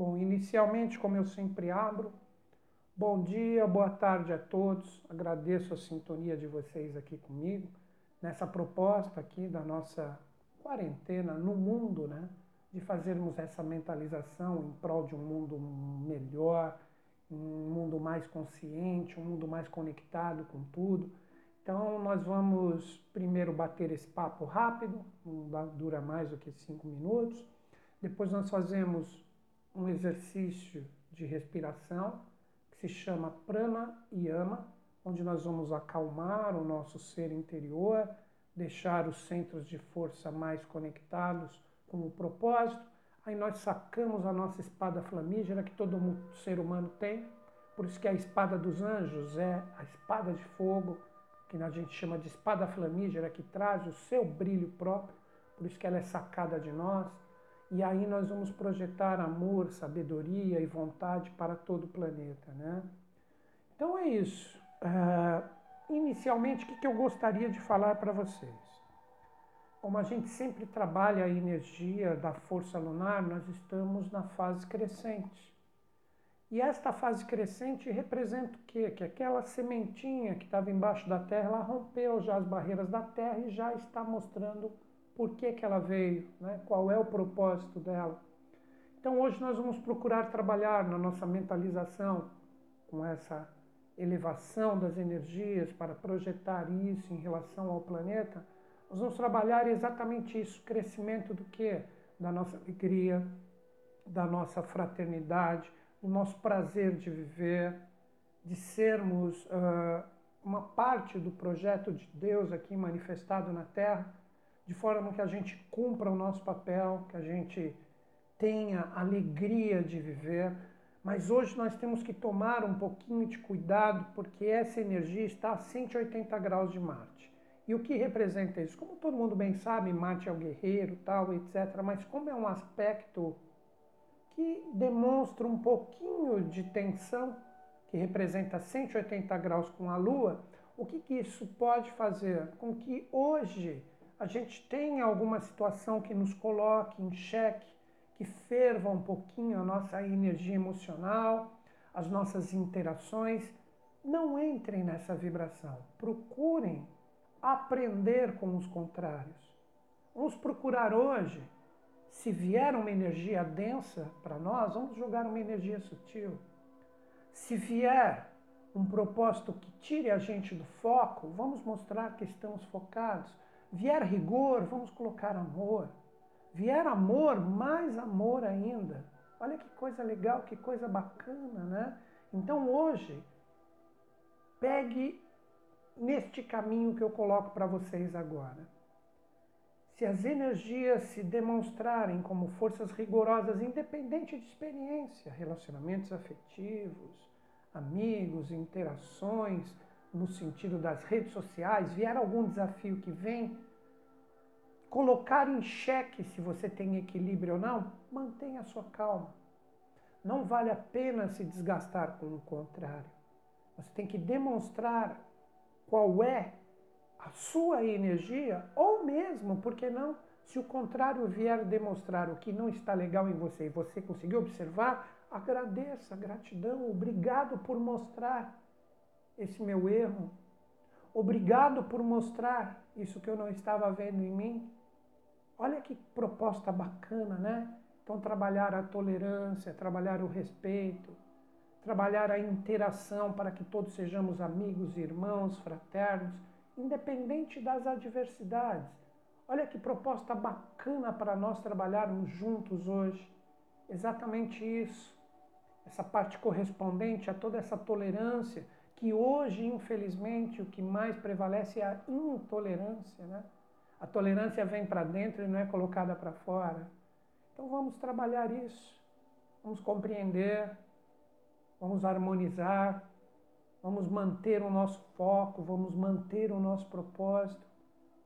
Bom, inicialmente, como eu sempre abro, bom dia, boa tarde a todos. Agradeço a sintonia de vocês aqui comigo nessa proposta aqui da nossa quarentena no mundo, né? De fazermos essa mentalização em prol de um mundo melhor, um mundo mais consciente, um mundo mais conectado com tudo. Então, nós vamos primeiro bater esse papo rápido, não dura mais do que cinco minutos. Depois, nós fazemos um exercício de respiração que se chama Prana Yama, onde nós vamos acalmar o nosso ser interior, deixar os centros de força mais conectados com o propósito. Aí nós sacamos a nossa espada flamígera que todo ser humano tem, por isso que a espada dos anjos é a espada de fogo, que a gente chama de espada flamígera, que traz o seu brilho próprio, por isso que ela é sacada de nós. E aí nós vamos projetar amor, sabedoria e vontade para todo o planeta, né? Então é isso. Uh, inicialmente, o que eu gostaria de falar para vocês? Como a gente sempre trabalha a energia da força lunar, nós estamos na fase crescente. E esta fase crescente representa o quê? Que aquela sementinha que estava embaixo da terra, ela rompeu já as barreiras da terra e já está mostrando por que, que ela veio, né? qual é o propósito dela. Então hoje nós vamos procurar trabalhar na nossa mentalização com essa elevação das energias para projetar isso em relação ao planeta. Nós vamos trabalhar exatamente isso, crescimento do que? Da nossa alegria, da nossa fraternidade, do nosso prazer de viver, de sermos uh, uma parte do projeto de Deus aqui manifestado na Terra de forma que a gente cumpra o nosso papel, que a gente tenha alegria de viver. Mas hoje nós temos que tomar um pouquinho de cuidado, porque essa energia está a 180 graus de Marte. E o que representa isso? Como todo mundo bem sabe, Marte é o guerreiro, tal, etc. Mas como é um aspecto que demonstra um pouquinho de tensão, que representa 180 graus com a Lua, o que, que isso pode fazer? Com que hoje a gente tem alguma situação que nos coloque em xeque, que ferva um pouquinho a nossa energia emocional, as nossas interações, não entrem nessa vibração. Procurem aprender com os contrários. Vamos procurar hoje, se vier uma energia densa para nós, vamos jogar uma energia sutil. Se vier um propósito que tire a gente do foco, vamos mostrar que estamos focados. Vier rigor, vamos colocar amor. Vier amor, mais amor ainda. Olha que coisa legal, que coisa bacana, né? Então hoje, pegue neste caminho que eu coloco para vocês agora. Se as energias se demonstrarem como forças rigorosas, independente de experiência, relacionamentos afetivos, amigos, interações, no sentido das redes sociais, vier algum desafio que vem, colocar em xeque se você tem equilíbrio ou não, mantenha a sua calma. Não vale a pena se desgastar com o contrário. Você tem que demonstrar qual é a sua energia, ou mesmo, por que não, se o contrário vier demonstrar o que não está legal em você e você conseguiu observar, agradeça, gratidão, obrigado por mostrar esse meu erro. Obrigado por mostrar isso que eu não estava vendo em mim. Olha que proposta bacana, né? Então, trabalhar a tolerância, trabalhar o respeito, trabalhar a interação para que todos sejamos amigos, irmãos, fraternos, independente das adversidades. Olha que proposta bacana para nós trabalharmos juntos hoje. Exatamente isso. Essa parte correspondente a toda essa tolerância que hoje, infelizmente, o que mais prevalece é a intolerância, né? A tolerância vem para dentro e não é colocada para fora. Então vamos trabalhar isso. Vamos compreender, vamos harmonizar, vamos manter o nosso foco, vamos manter o nosso propósito,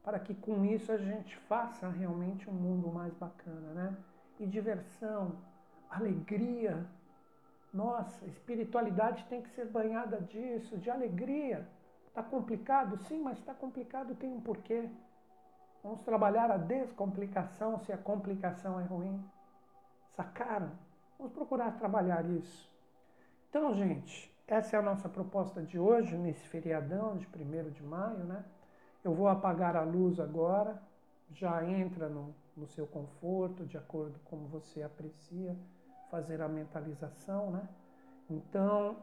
para que com isso a gente faça realmente um mundo mais bacana, né? E diversão, alegria, nossa, espiritualidade tem que ser banhada disso, de alegria. Está complicado? Sim, mas está complicado tem um porquê. Vamos trabalhar a descomplicação se a complicação é ruim. Sacaram? Vamos procurar trabalhar isso. Então, gente, essa é a nossa proposta de hoje, nesse feriadão de 1 de maio, né? Eu vou apagar a luz agora, já entra no, no seu conforto, de acordo com como você aprecia fazer a mentalização, né? Então,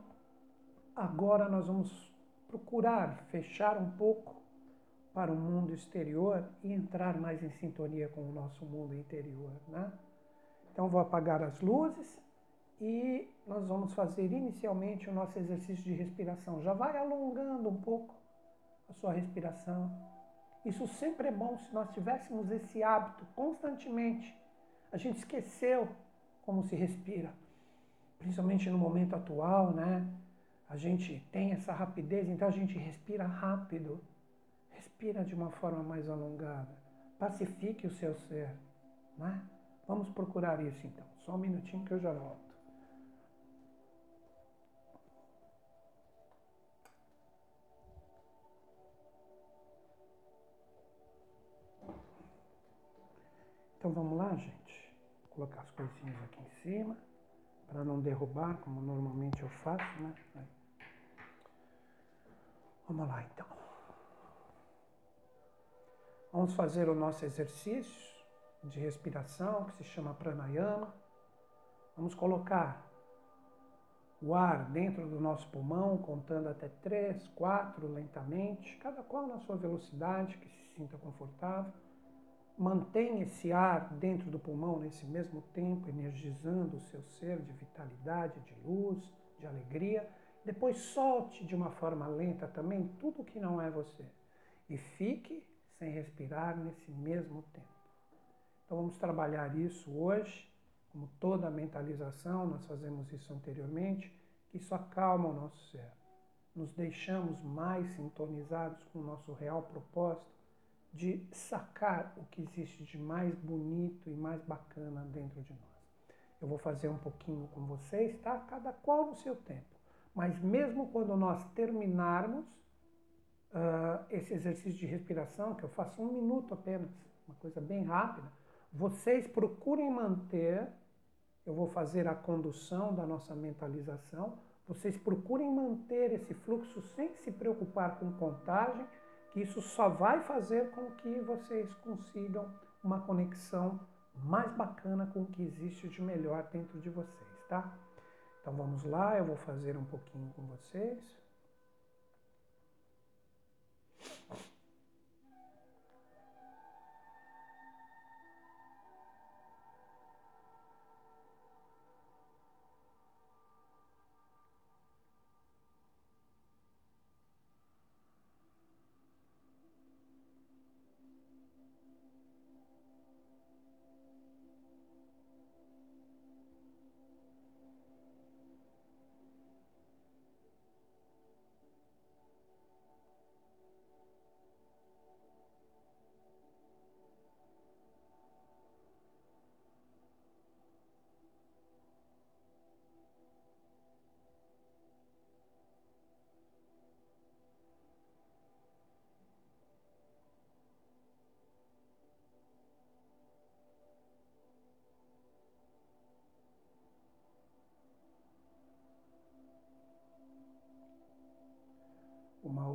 agora nós vamos procurar fechar um pouco para o mundo exterior e entrar mais em sintonia com o nosso mundo interior, né? Então, vou apagar as luzes e nós vamos fazer inicialmente o nosso exercício de respiração. Já vai alongando um pouco a sua respiração. Isso sempre é bom se nós tivéssemos esse hábito constantemente. A gente esqueceu como se respira, principalmente no momento atual, né? A gente tem essa rapidez, então a gente respira rápido. Respira de uma forma mais alongada. Pacifique o seu ser, né? Vamos procurar isso então. Só um minutinho que eu já volto. Então vamos lá, gente. Colocar as coisinhas aqui em cima, para não derrubar, como normalmente eu faço, né? Vamos lá, então. Vamos fazer o nosso exercício de respiração, que se chama pranayama. Vamos colocar o ar dentro do nosso pulmão, contando até três, quatro, lentamente, cada qual na sua velocidade, que se sinta confortável mantém esse ar dentro do pulmão nesse mesmo tempo, energizando o seu ser de vitalidade, de luz, de alegria. Depois solte de uma forma lenta também tudo que não é você. E fique sem respirar nesse mesmo tempo. Então vamos trabalhar isso hoje, como toda mentalização, nós fazemos isso anteriormente, que isso acalma o nosso ser. Nos deixamos mais sintonizados com o nosso real propósito de sacar o que existe de mais bonito e mais bacana dentro de nós. Eu vou fazer um pouquinho com vocês, tá? Cada qual no seu tempo. Mas mesmo quando nós terminarmos uh, esse exercício de respiração, que eu faço um minuto apenas, uma coisa bem rápida, vocês procurem manter, eu vou fazer a condução da nossa mentalização, vocês procurem manter esse fluxo sem se preocupar com contagem, que isso só vai fazer com que vocês consigam uma conexão mais bacana com o que existe de melhor dentro de vocês, tá? Então vamos lá, eu vou fazer um pouquinho com vocês.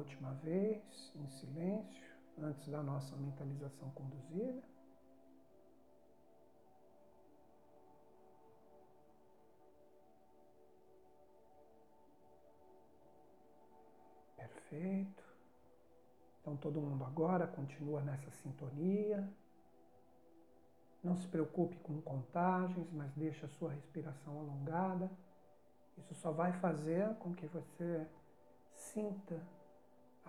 Última vez, em silêncio, antes da nossa mentalização conduzida. Perfeito. Então todo mundo agora continua nessa sintonia. Não se preocupe com contagens, mas deixe a sua respiração alongada. Isso só vai fazer com que você sinta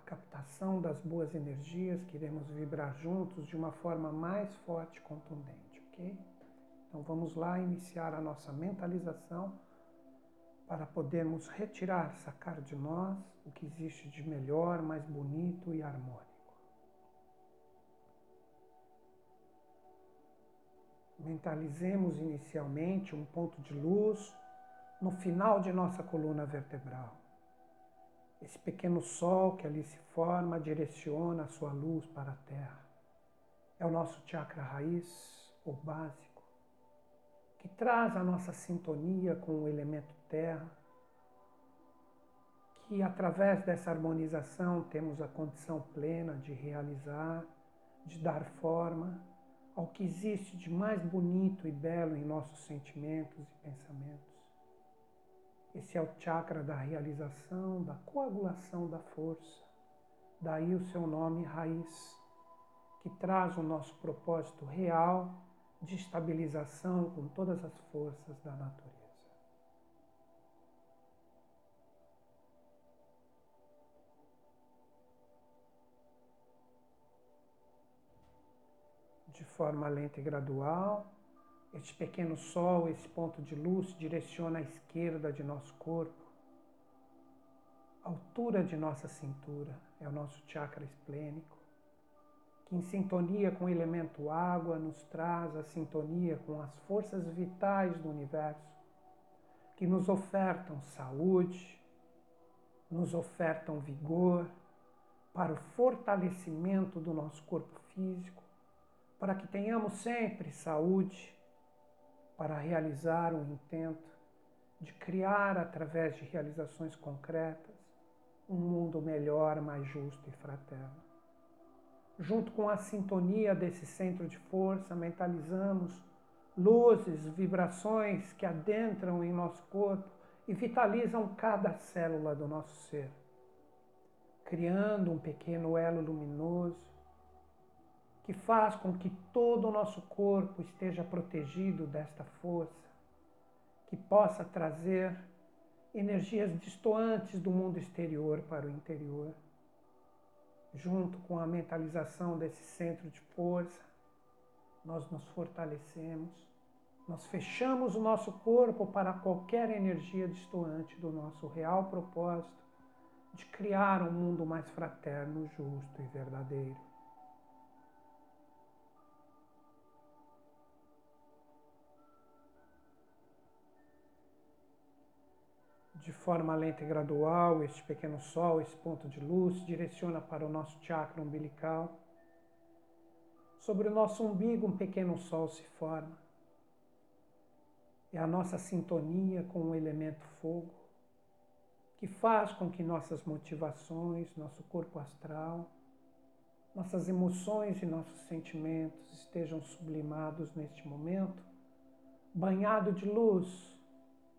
captação das boas energias que iremos vibrar juntos de uma forma mais forte e contundente, ok? Então vamos lá iniciar a nossa mentalização para podermos retirar, sacar de nós o que existe de melhor, mais bonito e harmônico. Mentalizemos inicialmente um ponto de luz no final de nossa coluna vertebral. Esse pequeno sol que ali se forma direciona a sua luz para a Terra. É o nosso chakra raiz, ou básico, que traz a nossa sintonia com o elemento terra, que através dessa harmonização temos a condição plena de realizar, de dar forma ao que existe de mais bonito e belo em nossos sentimentos e pensamentos. Esse é o chakra da realização, da coagulação da força. Daí o seu nome raiz, que traz o nosso propósito real de estabilização com todas as forças da natureza. De forma lenta e gradual, este pequeno sol, esse ponto de luz, direciona à esquerda de nosso corpo, a altura de nossa cintura, é o nosso chakra esplênico que em sintonia com o elemento água nos traz a sintonia com as forças vitais do universo, que nos ofertam saúde, nos ofertam vigor para o fortalecimento do nosso corpo físico, para que tenhamos sempre saúde para realizar o intento de criar através de realizações concretas um mundo melhor, mais justo e fraterno. Junto com a sintonia desse centro de força, mentalizamos luzes, vibrações que adentram em nosso corpo e vitalizam cada célula do nosso ser, criando um pequeno elo luminoso que faz com que todo o nosso corpo esteja protegido desta força, que possa trazer energias distoantes do mundo exterior para o interior junto com a mentalização desse centro de força, nós nos fortalecemos, nós fechamos o nosso corpo para qualquer energia distoante do nosso real propósito de criar um mundo mais fraterno, justo e verdadeiro. De forma lenta e gradual, este pequeno sol, esse ponto de luz, direciona para o nosso chakra umbilical. Sobre o nosso umbigo, um pequeno sol se forma. É a nossa sintonia com o elemento fogo, que faz com que nossas motivações, nosso corpo astral, nossas emoções e nossos sentimentos estejam sublimados neste momento, banhado de luz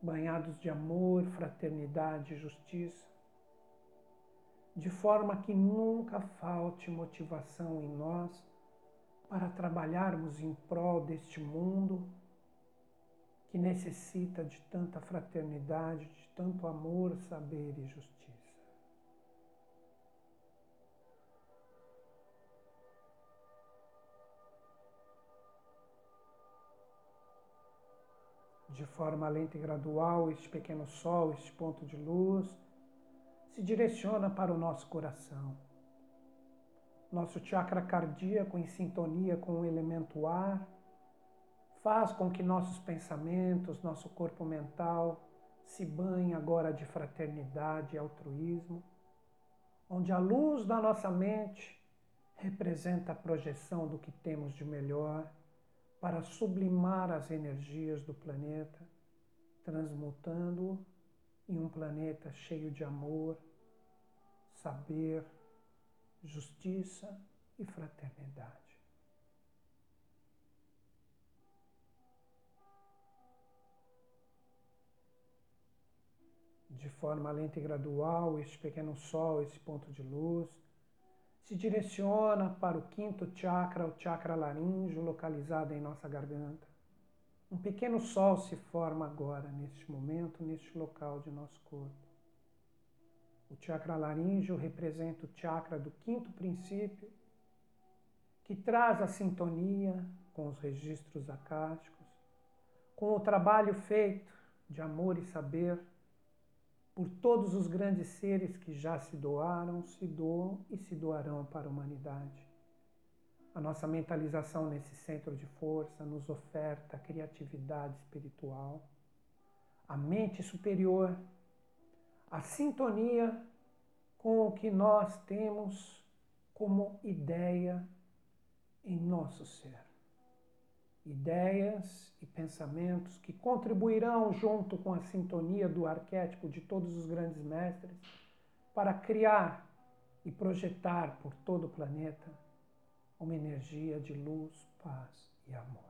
banhados de amor, fraternidade e justiça, de forma que nunca falte motivação em nós para trabalharmos em prol deste mundo que necessita de tanta fraternidade, de tanto amor, saber e justiça. De forma lenta e gradual, este pequeno sol, este ponto de luz, se direciona para o nosso coração. Nosso chakra cardíaco, em sintonia com o elemento ar, faz com que nossos pensamentos, nosso corpo mental se banhe agora de fraternidade e altruísmo, onde a luz da nossa mente representa a projeção do que temos de melhor para sublimar as energias do planeta, transmutando-o em um planeta cheio de amor, saber, justiça e fraternidade. De forma lenta e gradual, este pequeno sol, esse ponto de luz, se direciona para o quinto chakra, o chakra laríngeo, localizado em nossa garganta. Um pequeno sol se forma agora, neste momento, neste local de nosso corpo. O chakra laríngeo representa o chakra do quinto princípio, que traz a sintonia com os registros acásticos, com o trabalho feito de amor e saber por todos os grandes seres que já se doaram, se doam e se doarão para a humanidade. A nossa mentalização nesse centro de força nos oferta a criatividade espiritual, a mente superior, a sintonia com o que nós temos como ideia em nosso ser. Ideias e pensamentos que contribuirão junto com a sintonia do arquétipo de todos os grandes mestres para criar e projetar por todo o planeta uma energia de luz, paz e amor.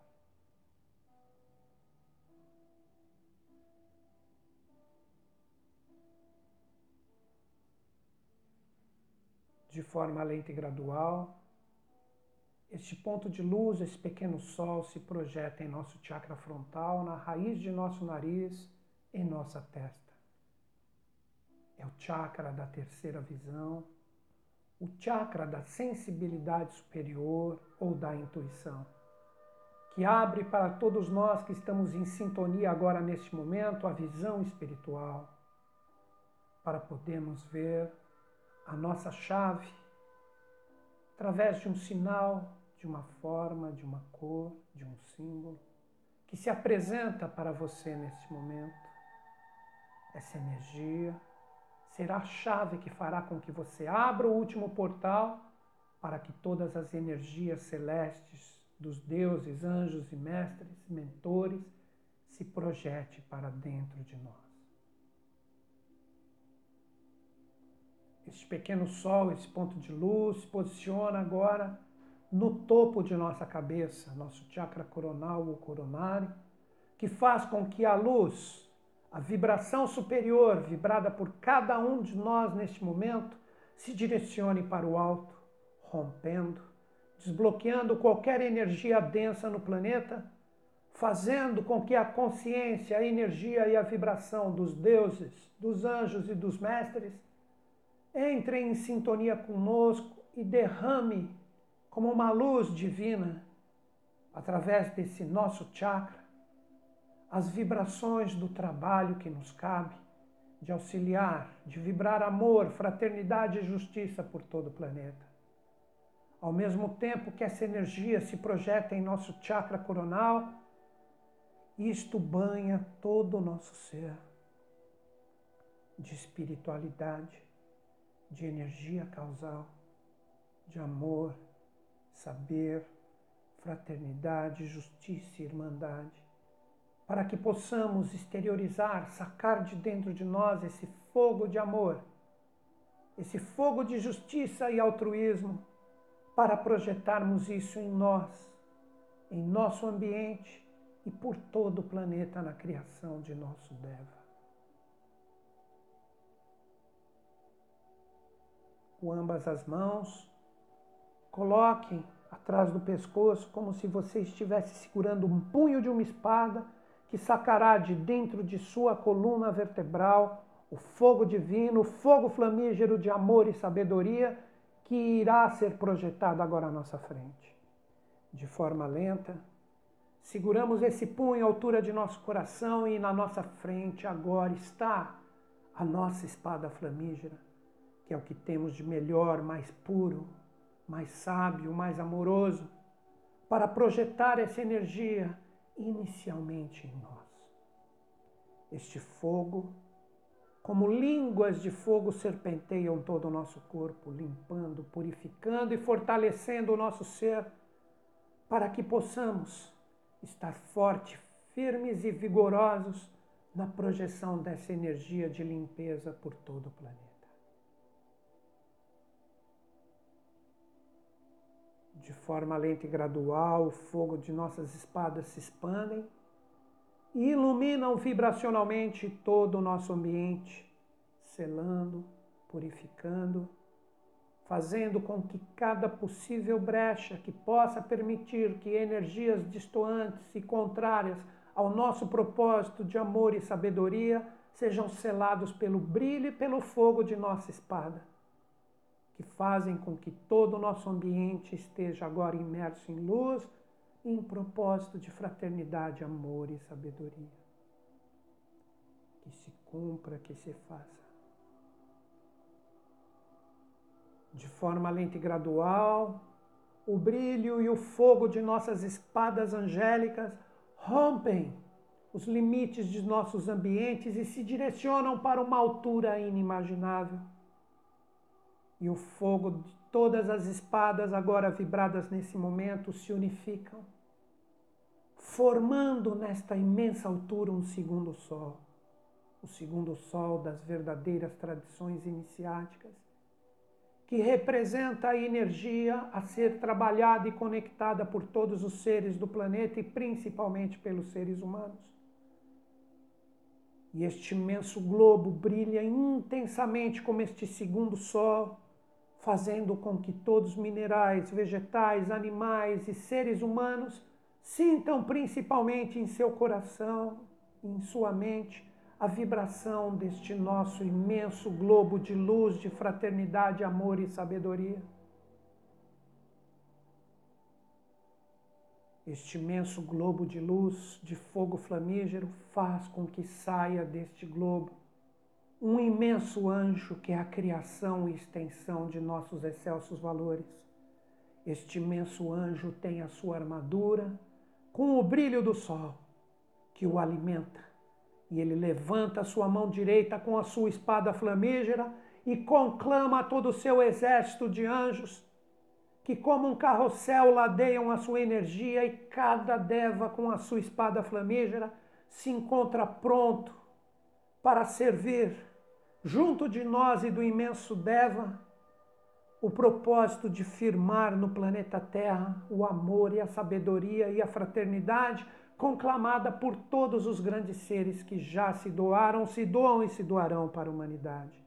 De forma lenta e gradual, este ponto de luz, esse pequeno sol, se projeta em nosso chakra frontal, na raiz de nosso nariz, em nossa testa. É o chakra da terceira visão, o chakra da sensibilidade superior ou da intuição, que abre para todos nós que estamos em sintonia agora neste momento a visão espiritual, para podermos ver a nossa chave através de um sinal, de uma forma, de uma cor, de um símbolo que se apresenta para você neste momento. Essa energia será a chave que fará com que você abra o último portal para que todas as energias celestes dos deuses, anjos e mestres, mentores, se projete para dentro de nós. Este pequeno sol, esse ponto de luz, se posiciona agora no topo de nossa cabeça, nosso chakra coronal ou coronário, que faz com que a luz a vibração superior, vibrada por cada um de nós neste momento, se direcione para o alto, rompendo, desbloqueando qualquer energia densa no planeta, fazendo com que a consciência, a energia e a vibração dos deuses, dos anjos e dos mestres entrem em sintonia conosco e derrame como uma luz divina através desse nosso chakra as vibrações do trabalho que nos cabe, de auxiliar, de vibrar amor, fraternidade e justiça por todo o planeta. Ao mesmo tempo que essa energia se projeta em nosso chakra coronal, isto banha todo o nosso ser de espiritualidade, de energia causal, de amor, saber, fraternidade, justiça e irmandade para que possamos exteriorizar, sacar de dentro de nós esse fogo de amor, esse fogo de justiça e altruísmo, para projetarmos isso em nós, em nosso ambiente e por todo o planeta na criação de nosso Deva. Com ambas as mãos, coloquem atrás do pescoço como se você estivesse segurando um punho de uma espada que sacará de dentro de sua coluna vertebral o fogo divino, o fogo flamígero de amor e sabedoria que irá ser projetado agora à nossa frente. De forma lenta, seguramos esse punho à altura de nosso coração e na nossa frente agora está a nossa espada flamígera, que é o que temos de melhor, mais puro, mais sábio, mais amoroso, para projetar essa energia inicialmente em nós. Este fogo, como línguas de fogo, serpenteiam todo o nosso corpo, limpando, purificando e fortalecendo o nosso ser, para que possamos estar fortes, firmes e vigorosos na projeção dessa energia de limpeza por todo o planeta. De forma lenta e gradual, o fogo de nossas espadas se expandem e iluminam vibracionalmente todo o nosso ambiente, selando, purificando, fazendo com que cada possível brecha que possa permitir que energias distoantes e contrárias ao nosso propósito de amor e sabedoria sejam selados pelo brilho e pelo fogo de nossa espada que fazem com que todo o nosso ambiente esteja agora imerso em luz e em propósito de fraternidade, amor e sabedoria. Que se cumpra, que se faça. De forma lenta e gradual, o brilho e o fogo de nossas espadas angélicas rompem os limites de nossos ambientes e se direcionam para uma altura inimaginável e o fogo de todas as espadas agora vibradas nesse momento se unificam, formando nesta imensa altura um segundo sol, o segundo sol das verdadeiras tradições iniciáticas, que representa a energia a ser trabalhada e conectada por todos os seres do planeta e principalmente pelos seres humanos. E este imenso globo brilha intensamente como este segundo sol, fazendo com que todos os minerais, vegetais, animais e seres humanos sintam principalmente em seu coração, em sua mente, a vibração deste nosso imenso globo de luz, de fraternidade, amor e sabedoria. Este imenso globo de luz, de fogo flamígero, faz com que saia deste globo um imenso anjo que é a criação e extensão de nossos excelsos valores. Este imenso anjo tem a sua armadura com o brilho do sol que o alimenta e ele levanta a sua mão direita com a sua espada flamígera e conclama todo o seu exército de anjos, que como um carrossel ladeiam a sua energia e cada deva com a sua espada flamígera se encontra pronto para servir junto de nós e do imenso Deva o propósito de firmar no planeta Terra o amor e a sabedoria e a fraternidade conclamada por todos os grandes seres que já se doaram, se doam e se doarão para a humanidade.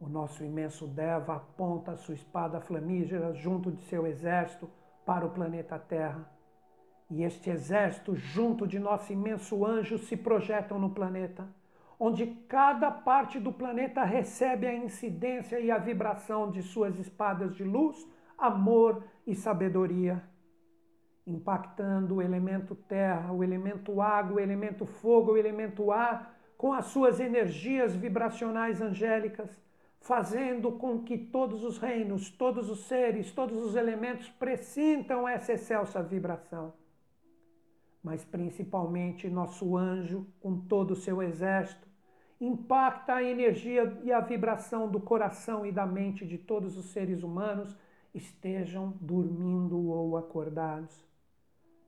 O nosso imenso Deva aponta sua espada flamígera junto de seu exército para o planeta Terra. E este exército, junto de nosso imenso anjo, se projetam no planeta, onde cada parte do planeta recebe a incidência e a vibração de suas espadas de luz, amor e sabedoria impactando o elemento terra, o elemento água, o elemento fogo, o elemento ar, com as suas energias vibracionais angélicas, fazendo com que todos os reinos, todos os seres, todos os elementos pressintam essa excelsa vibração. Mas principalmente nosso anjo, com todo o seu exército, impacta a energia e a vibração do coração e da mente de todos os seres humanos, estejam dormindo ou acordados.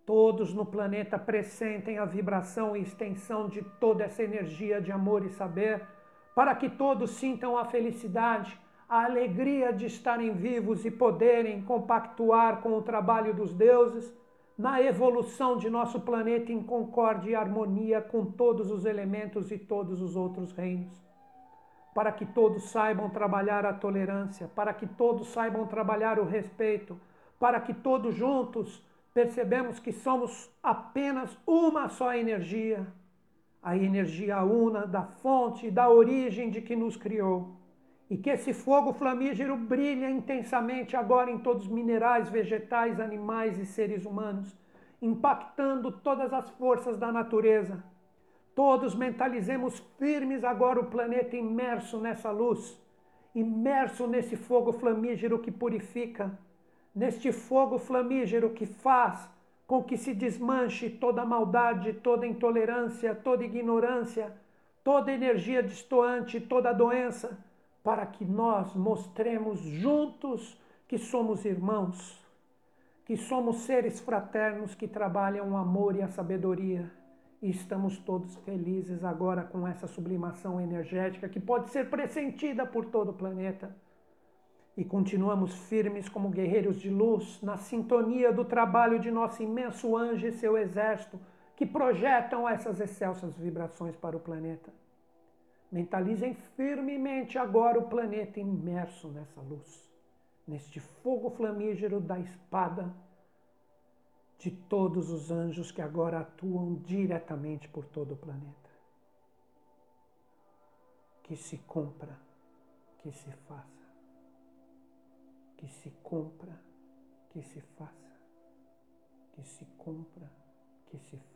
Todos no planeta pressentem a vibração e extensão de toda essa energia de amor e saber, para que todos sintam a felicidade, a alegria de estarem vivos e poderem compactuar com o trabalho dos deuses na evolução de nosso planeta em concórdia e harmonia com todos os elementos e todos os outros reinos. Para que todos saibam trabalhar a tolerância, para que todos saibam trabalhar o respeito, para que todos juntos percebemos que somos apenas uma só energia, a energia una da fonte, da origem de que nos criou. E que esse fogo flamígero brilha intensamente agora em todos os minerais, vegetais, animais e seres humanos, impactando todas as forças da natureza. Todos mentalizemos firmes agora o planeta imerso nessa luz, imerso nesse fogo flamígero que purifica, neste fogo flamígero que faz com que se desmanche toda maldade, toda intolerância, toda ignorância, toda energia distoante, toda doença, para que nós mostremos juntos que somos irmãos, que somos seres fraternos que trabalham o amor e a sabedoria. E estamos todos felizes agora com essa sublimação energética que pode ser pressentida por todo o planeta e continuamos firmes como guerreiros de luz, na sintonia do trabalho de nosso imenso anjo e seu exército, que projetam essas excelsas vibrações para o planeta. Mentalizem firmemente agora o planeta imerso nessa luz, neste fogo flamígero da espada de todos os anjos que agora atuam diretamente por todo o planeta. Que se cumpra, que se faça que se compra, que se faça, que se compra, que se faça.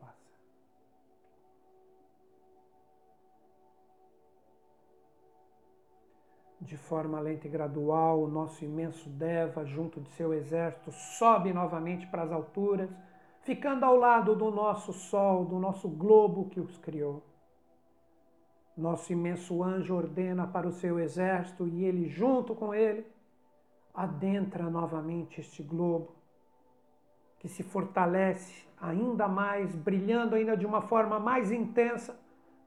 De forma lenta e gradual, o nosso imenso Deva, junto de seu exército, sobe novamente para as alturas, ficando ao lado do nosso Sol, do nosso globo que os criou. Nosso imenso anjo ordena para o seu exército e ele, junto com ele, adentra novamente este globo, que se fortalece ainda mais, brilhando ainda de uma forma mais intensa,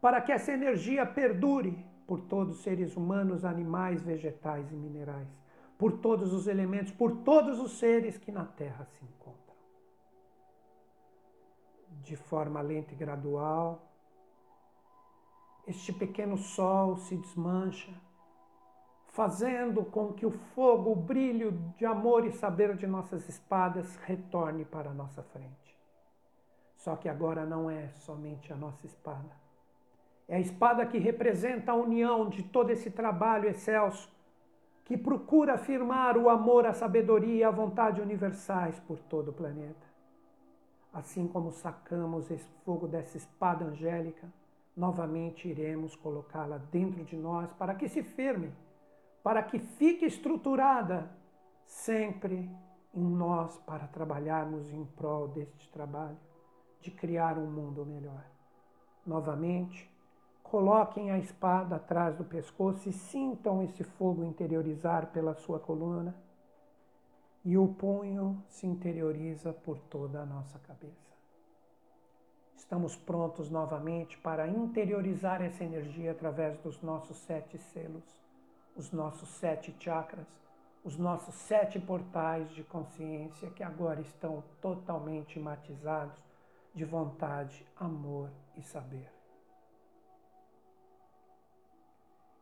para que essa energia perdure por todos os seres humanos, animais, vegetais e minerais, por todos os elementos, por todos os seres que na Terra se encontram. De forma lenta e gradual, este pequeno sol se desmancha fazendo com que o fogo, o brilho de amor e saber de nossas espadas retorne para a nossa frente. Só que agora não é somente a nossa espada. É a espada que representa a união de todo esse trabalho excelso, que procura afirmar o amor, a sabedoria e a vontade universais por todo o planeta. Assim como sacamos esse fogo dessa espada angélica, novamente iremos colocá-la dentro de nós para que se firme para que fique estruturada sempre em nós para trabalharmos em prol deste trabalho de criar um mundo melhor. Novamente, coloquem a espada atrás do pescoço e sintam esse fogo interiorizar pela sua coluna e o punho se interioriza por toda a nossa cabeça. Estamos prontos novamente para interiorizar essa energia através dos nossos sete selos os nossos sete chakras, os nossos sete portais de consciência que agora estão totalmente matizados de vontade, amor e saber.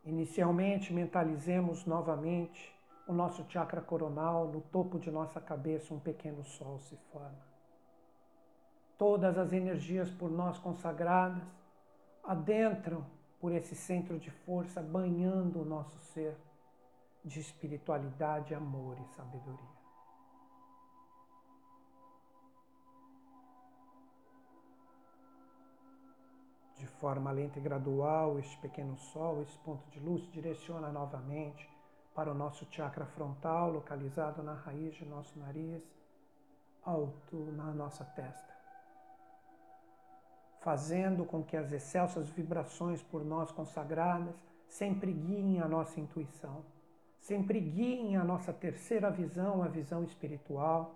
Inicialmente, mentalizemos novamente o nosso chakra coronal, no topo de nossa cabeça, um pequeno sol se forma. Todas as energias por nós consagradas adentram por esse centro de força banhando o nosso ser de espiritualidade, amor e sabedoria. Forma lenta e gradual, este pequeno sol, esse ponto de luz, direciona novamente para o nosso chakra frontal, localizado na raiz de nosso nariz, alto na nossa testa fazendo com que as excelsas vibrações por nós consagradas sempre guiem a nossa intuição, sempre guiem a nossa terceira visão, a visão espiritual,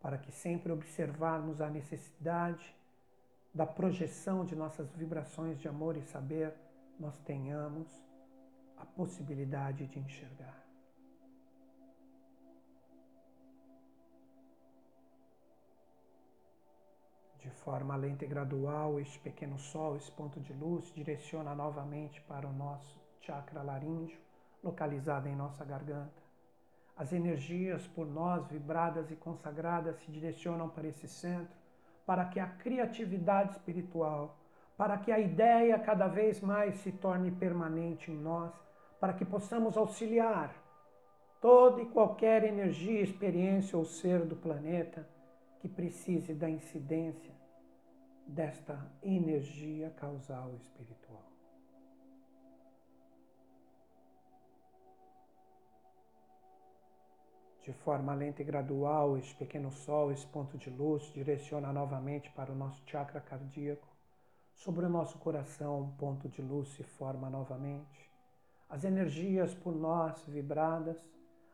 para que sempre observarmos a necessidade da projeção de nossas vibrações de amor e saber, nós tenhamos a possibilidade de enxergar. De forma lenta e gradual, este pequeno sol, esse ponto de luz, direciona novamente para o nosso chakra laríngeo, localizado em nossa garganta. As energias por nós vibradas e consagradas se direcionam para esse centro, para que a criatividade espiritual, para que a ideia cada vez mais se torne permanente em nós, para que possamos auxiliar toda e qualquer energia, experiência ou ser do planeta que precise da incidência desta energia causal espiritual. De forma lenta e gradual, este pequeno sol, esse ponto de luz, direciona novamente para o nosso chakra cardíaco. Sobre o nosso coração, um ponto de luz se forma novamente. As energias por nós vibradas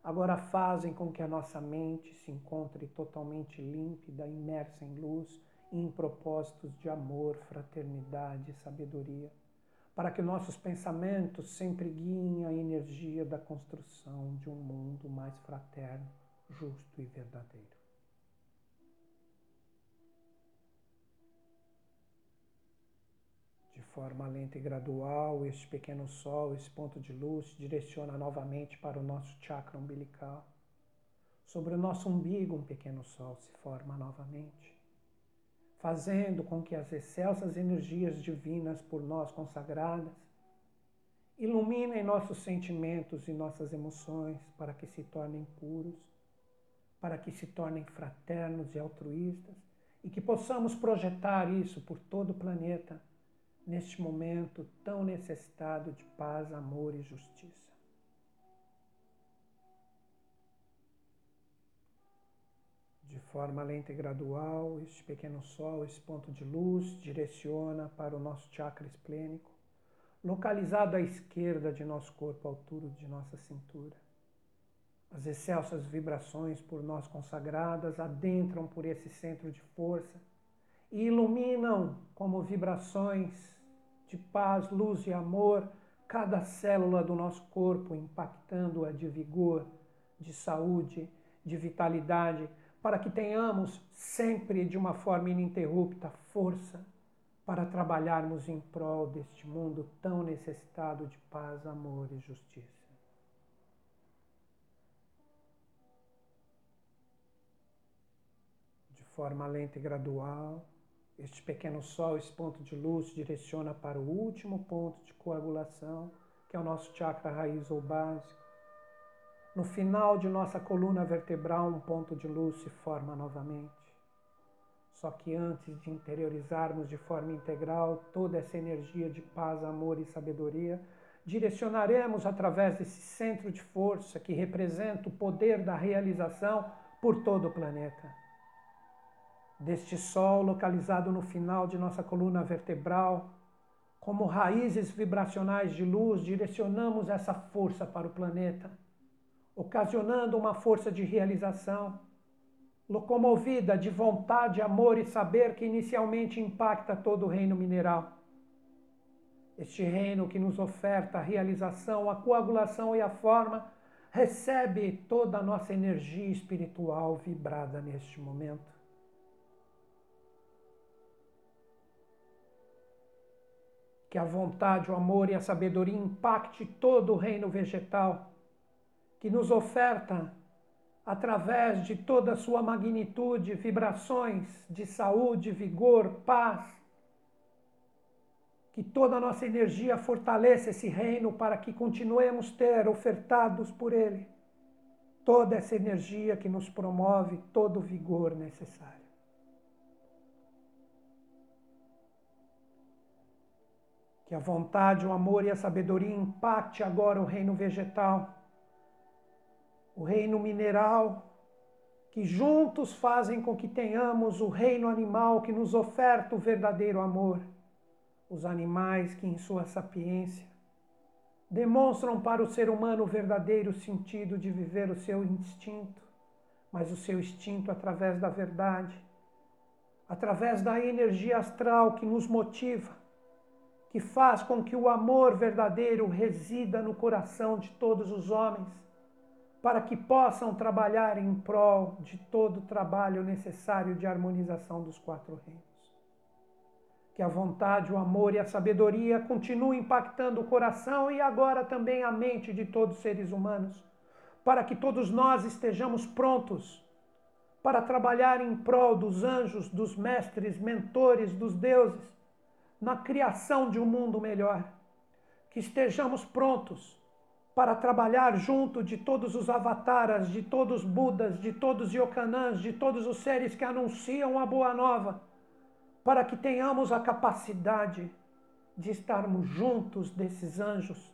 agora fazem com que a nossa mente se encontre totalmente límpida, imersa em luz e em propósitos de amor, fraternidade e sabedoria, para que nossos pensamentos sempre guiem a energia da construção de um mundo mais fraterno, justo e verdadeiro. De forma lenta e gradual, este pequeno sol, esse ponto de luz, direciona novamente para o nosso chakra umbilical. Sobre o nosso umbigo, um pequeno sol se forma novamente fazendo com que as excelsas energias divinas por nós consagradas iluminem nossos sentimentos e nossas emoções para que se tornem puros, para que se tornem fraternos e altruístas e que possamos projetar isso por todo o planeta neste momento tão necessitado de paz, amor e justiça. De forma lenta e gradual, este pequeno sol, esse ponto de luz, direciona para o nosso chakra esplênico, localizado à esquerda de nosso corpo, à altura de nossa cintura. As excelsas vibrações por nós consagradas adentram por esse centro de força e iluminam como vibrações de paz, luz e amor cada célula do nosso corpo, impactando-a de vigor, de saúde, de vitalidade, para que tenhamos sempre de uma forma ininterrupta força para trabalharmos em prol deste mundo tão necessitado de paz, amor e justiça. De forma lenta e gradual, este pequeno sol, esse ponto de luz, direciona para o último ponto de coagulação, que é o nosso chakra raiz ou básico. No final de nossa coluna vertebral, um ponto de luz se forma novamente. Só que antes de interiorizarmos de forma integral toda essa energia de paz, amor e sabedoria, direcionaremos através desse centro de força que representa o poder da realização por todo o planeta deste Sol localizado no final de nossa coluna vertebral, como raízes vibracionais de luz, direcionamos essa força para o planeta, ocasionando uma força de realização, locomovida de vontade, amor e saber que inicialmente impacta todo o reino mineral. Este reino que nos oferta a realização, a coagulação e a forma, recebe toda a nossa energia espiritual vibrada neste momento. que a vontade, o amor e a sabedoria impacte todo o reino vegetal, que nos oferta, através de toda a sua magnitude, vibrações de saúde, vigor, paz, que toda a nossa energia fortaleça esse reino para que continuemos ter ofertados por ele toda essa energia que nos promove todo o vigor necessário. Que a vontade, o amor e a sabedoria impacte agora o reino vegetal, o reino mineral, que juntos fazem com que tenhamos o reino animal que nos oferta o verdadeiro amor. Os animais que, em sua sapiência, demonstram para o ser humano o verdadeiro sentido de viver o seu instinto, mas o seu instinto através da verdade, através da energia astral que nos motiva que faz com que o amor verdadeiro resida no coração de todos os homens, para que possam trabalhar em prol de todo o trabalho necessário de harmonização dos quatro reinos. Que a vontade, o amor e a sabedoria continuem impactando o coração e agora também a mente de todos os seres humanos, para que todos nós estejamos prontos para trabalhar em prol dos anjos, dos mestres, mentores, dos deuses na criação de um mundo melhor. Que estejamos prontos para trabalhar junto de todos os avataras, de todos os Budas, de todos os Yokanãs, de todos os seres que anunciam a boa nova, para que tenhamos a capacidade de estarmos juntos desses anjos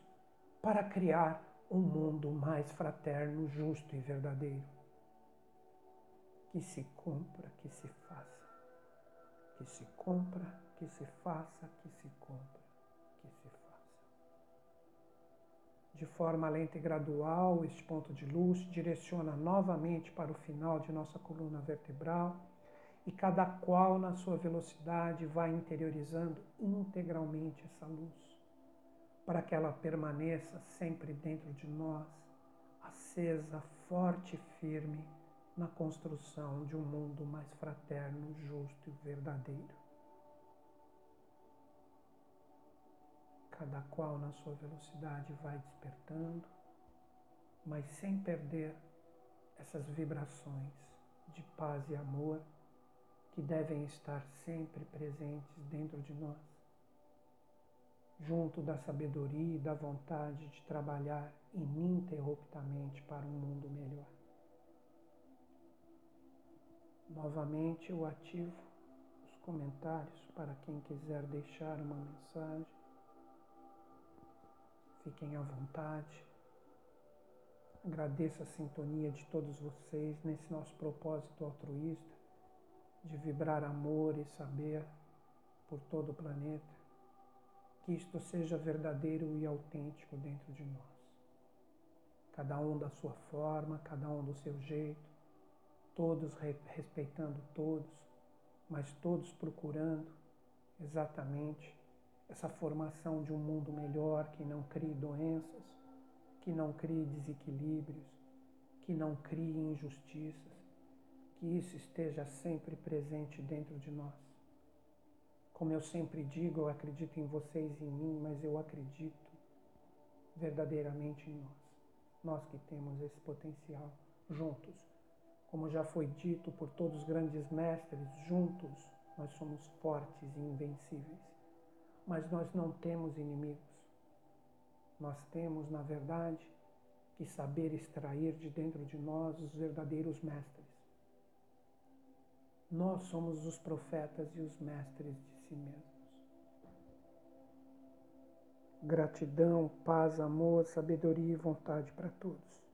para criar um mundo mais fraterno, justo e verdadeiro. Que se cumpra, que se faça, que se cumpra que se faça, que se cumpra, De forma lenta e gradual, este ponto de luz direciona novamente para o final de nossa coluna vertebral e cada qual na sua velocidade vai interiorizando integralmente essa luz, para que ela permaneça sempre dentro de nós, acesa, forte e firme na construção de um mundo mais fraterno, justo e verdadeiro. Cada qual na sua velocidade vai despertando, mas sem perder essas vibrações de paz e amor que devem estar sempre presentes dentro de nós, junto da sabedoria e da vontade de trabalhar ininterruptamente para um mundo melhor. Novamente eu ativo os comentários para quem quiser deixar uma mensagem. Fiquem à vontade. Agradeço a sintonia de todos vocês nesse nosso propósito altruísta de vibrar amor e saber por todo o planeta. Que isto seja verdadeiro e autêntico dentro de nós. Cada um da sua forma, cada um do seu jeito, todos respeitando todos, mas todos procurando exatamente essa formação de um mundo melhor que não crie doenças, que não crie desequilíbrios, que não crie injustiças, que isso esteja sempre presente dentro de nós. Como eu sempre digo, eu acredito em vocês e em mim, mas eu acredito verdadeiramente em nós. Nós que temos esse potencial juntos. Como já foi dito por todos os grandes mestres, juntos nós somos fortes e invencíveis. Mas nós não temos inimigos. Nós temos, na verdade, que saber extrair de dentro de nós os verdadeiros mestres. Nós somos os profetas e os mestres de si mesmos. Gratidão, paz, amor, sabedoria e vontade para todos.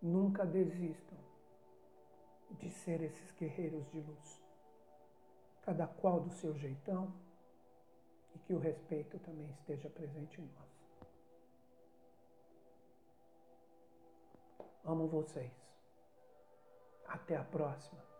Nunca desistam de ser esses guerreiros de luz. Cada qual do seu jeitão e que o respeito também esteja presente em nós. Amo vocês. Até a próxima.